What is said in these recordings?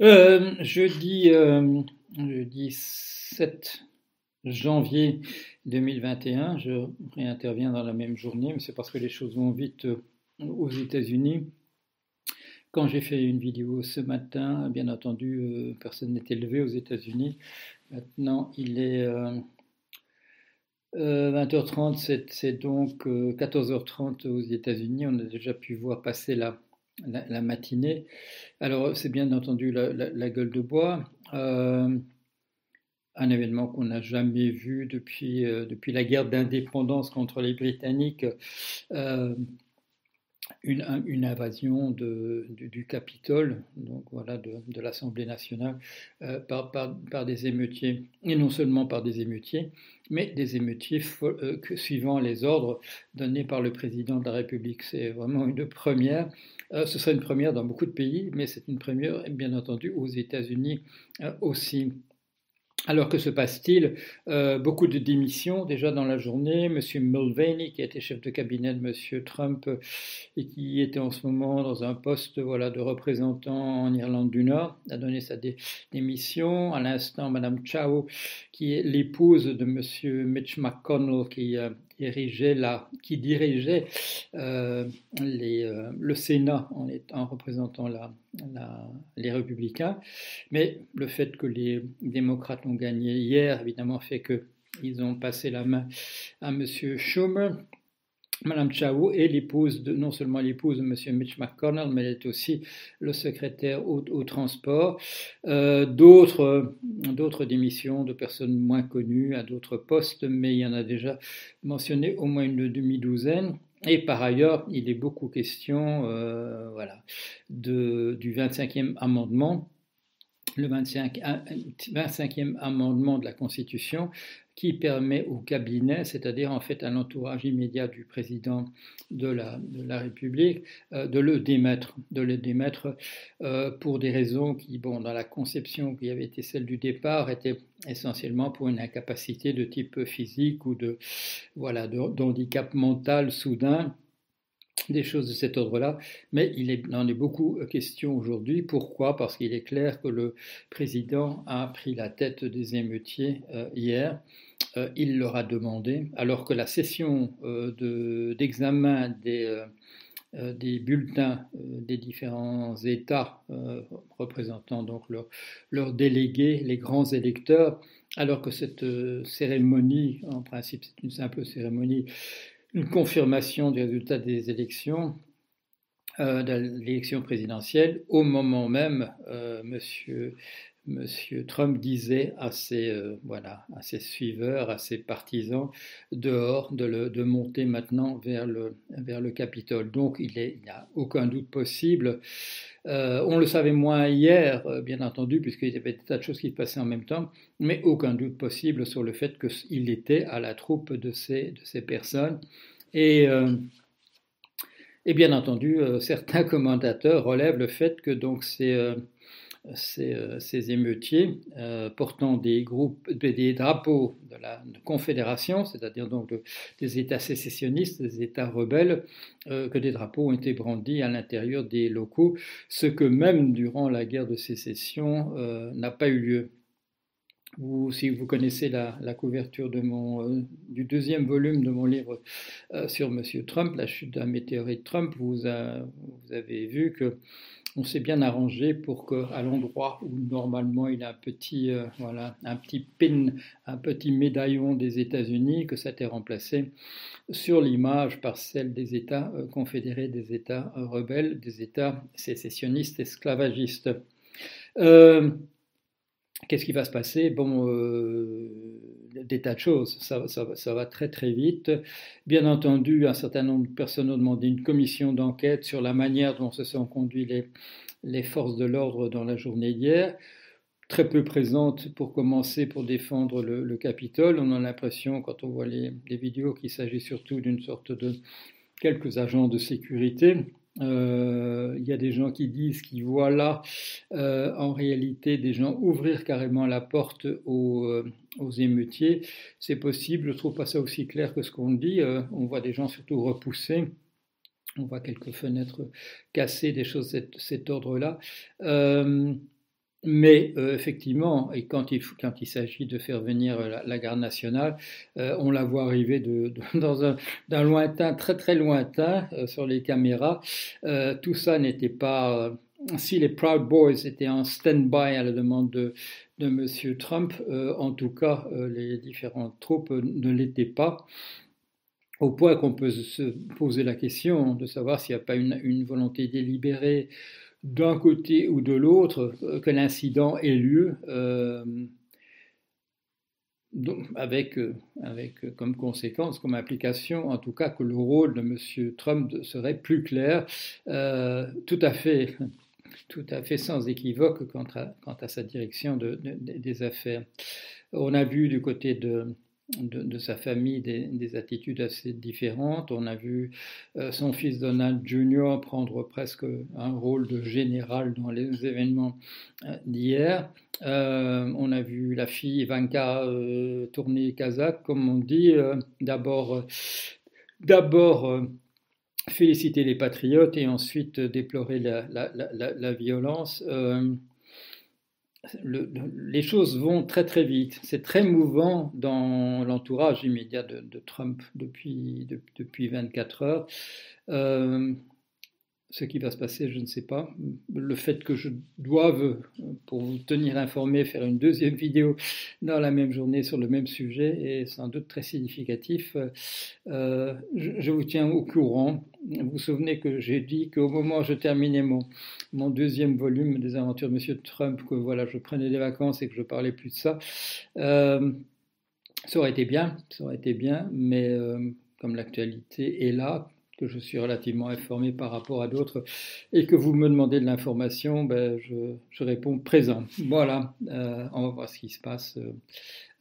Euh, jeudi, euh, jeudi 7 janvier 2021, je réinterviens dans la même journée, mais c'est parce que les choses vont vite euh, aux États-Unis. Quand j'ai fait une vidéo ce matin, bien entendu, euh, personne n'est élevé aux États-Unis. Maintenant, il est 20h30, c'est donc 14h30 aux États-Unis. On a déjà pu voir passer la, la, matinée. Alors, c'est bien entendu la, gueule de bois, euh, un événement qu'on n'a jamais vu depuis, euh, depuis la guerre d'indépendance contre les Britanniques. Euh, une, invasion du, Capitole, donc voilà, de, l'Assemblée nationale, euh, par, par, des émeutiers, et non seulement par des émeutiers, mais des émeutiers euh, suivant les ordres donnés par le président de la République. C'est vraiment une première. Euh, ce serait une première dans beaucoup de pays, mais c'est une première, bien entendu, aux États-Unis aussi. Alors que se passe-t-il? Euh, Beaucoup de démissions déjà dans la journée. Monsieur Mulvaney, qui était chef de cabinet de Monsieur Trump et qui était en ce moment dans un poste voilà, de représentant en Irlande du Nord, a donné sa démission. À l'instant, Madame Chao, qui est l'épouse de Monsieur Mitch McConnell, qui euh, dirigeait, la, qui dirigeait euh, euh, le Sénat en, en représentant les républicains. Mais le fait que les démocrates ont gagné hier, évidemment, fait qu'ils ont passé la main à M. Schumer. Madame Chao est l'épouse de, non seulement l'épouse de M. Mitch McConnell, mais elle est aussi le secrétaire au, transport. Euh, d'autres, démissions de personnes moins connues à d'autres postes, mais il y en a déjà mentionné au moins une demi-douzaine. Et par ailleurs, il est beaucoup question euh, voilà, du 25e amendement le 25, 25e amendement de la Constitution qui permet au cabinet, c'est-à-dire en fait à l'entourage immédiat du président de la, de la République, euh, de le démettre, de le démettre euh, pour des raisons qui, bon, dans la conception qui avait été celle du départ, étaient essentiellement pour une incapacité de type physique ou de, voilà, d'handicap mental soudain des choses de cet ordre-là, mais il en est beaucoup question aujourd'hui. Pourquoi? Parce qu'il est clair que le président a pris la tête des émeutiers euh, hier. Euh, il leur a demandé, alors que la session euh, d'examen des, des, bulletins des différents États représentant donc leurs délégués, les grands électeurs, alors que cette cérémonie, en principe c'est une simple cérémonie, une confirmation du résultat des élections, euh, de l'élection présidentielle, au moment même, euh, monsieur, monsieur Trump disait à ses, euh, voilà, à ses suiveurs, à ses partisans, dehors, de, le, de monter maintenant vers le, vers le Capitole. Donc il n'y a aucun doute possible. on le savait moins hier, bien entendu, puisqu'il y avait des tas de choses qui se passaient en même temps, mais aucun doute possible sur le fait qu'il était à la troupe de ces, de ces personnes. Et, euh, et bien entendu, euh, certains commentateurs relèvent le fait que donc ces, euh, ces, émeutiers portant des drapeaux de la confédération, c'est-à-dire donc des États sécessionnistes, des États rebelles, que des drapeaux ont été brandis à l'intérieur des locaux, ce que même durant la guerre de sécession n'a pas eu lieu si vous connaissez la, couverture euh, du deuxième volume de mon livre euh, sur M. Trump, la chute d'un météorite Trump, vous, avez vu que on s'est bien arrangé pour qu'à l'endroit où normalement il a un petit, euh, un petit pin, un petit médaillon des États-Unis, que ça été remplacé sur l'image par celle des États confédérés, des États rebelles, des États sécessionnistes, esclavagistes. Qu'est-ce qui va se passer? Bon, euh, des tas de choses. Ça, va très très vite. Bien entendu, un certain nombre de personnes ont demandé une commission d'enquête sur la manière dont se sont conduits les, les forces de l'ordre dans la journée d'hier. Très peu présentes pour commencer pour défendre le, Capitole. On a l'impression, quand on voit les, les vidéos, qu'il s'agit surtout d'une sorte de quelques agents de sécurité euh, il y a des gens qui disent qu'ils voient là, euh, en réalité, des gens ouvrir carrément la porte aux, euh, aux émeutiers. C'est possible, je ne trouve pas ça aussi clair que ce qu'on dit. on voit des gens surtout repoussés. On voit quelques fenêtres cassées, des choses de cet, cet ordre-là. Mais euh, effectivement, et quand il, quand il s'agit de faire venir la, garde nationale, euh, on la voit arriver de, dans un, d'un lointain, très très lointain, euh, sur les caméras. tout ça n'était pas... si les Proud Boys étaient en stand-by à la demande de, de M. Trump, en tout cas, les différentes troupes ne l'étaient pas au point qu'on peut se poser la question de savoir s'il n'y a pas une volonté délibérée d'un côté ou de l'autre euh, que l'incident ait lieu, euh, avec, euh, comme conséquence, comme implication, en tout cas, que le rôle de M. Trump serait plus clair, tout à fait. Sans équivoque quant à, quant à sa direction des affaires. On a vu du côté de, de, sa famille des, attitudes assez différentes. On a vu euh, son fils Donald Jr. prendre presque un rôle de général dans les événements euh, d'hier. Euh, on a vu la fille Ivanka tourner kazakh, comme on dit, d'abord féliciter les patriotes et ensuite déplorer la violence les choses vont très très vite. C'est très mouvant dans l'entourage immédiat de, Trump depuis, depuis 24 heures. Euh, ce qui va se passer, je ne sais pas. Le fait que je doive, pour vous tenir informé, faire une deuxième vidéo dans la même journée sur le même sujet est sans doute très significatif. Euh, je, vous tiens au courant. Vous vous souvenez que j'ai dit qu'au moment où je terminais mon, deuxième volume des aventures de M. Trump, que voilà, je prenais des vacances et que je parlais plus de ça. Euh, ça aurait été bien, ça aurait été bien, mais euh, comme l'actualité est là, que je suis relativement informé par rapport à d'autres et que vous me demandez de l'information, ben, je, réponds présent. Voilà, euh, on va voir ce qui se passe. Euh,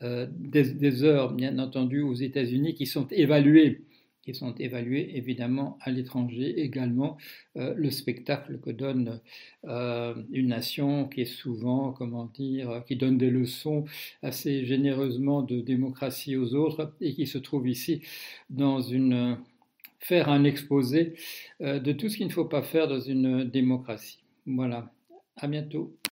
euh, des, heures, bien entendu, aux États-Unis qui sont évaluées qui sont évaluées évidemment à l'étranger également, le spectacle que donne une nation qui est souvent, comment dire, qui donne des leçons assez généreusement de démocratie aux autres et qui se trouve ici dans une faire un exposé euh, de tout ce qu'il ne faut pas faire dans une démocratie. Voilà, à bientôt.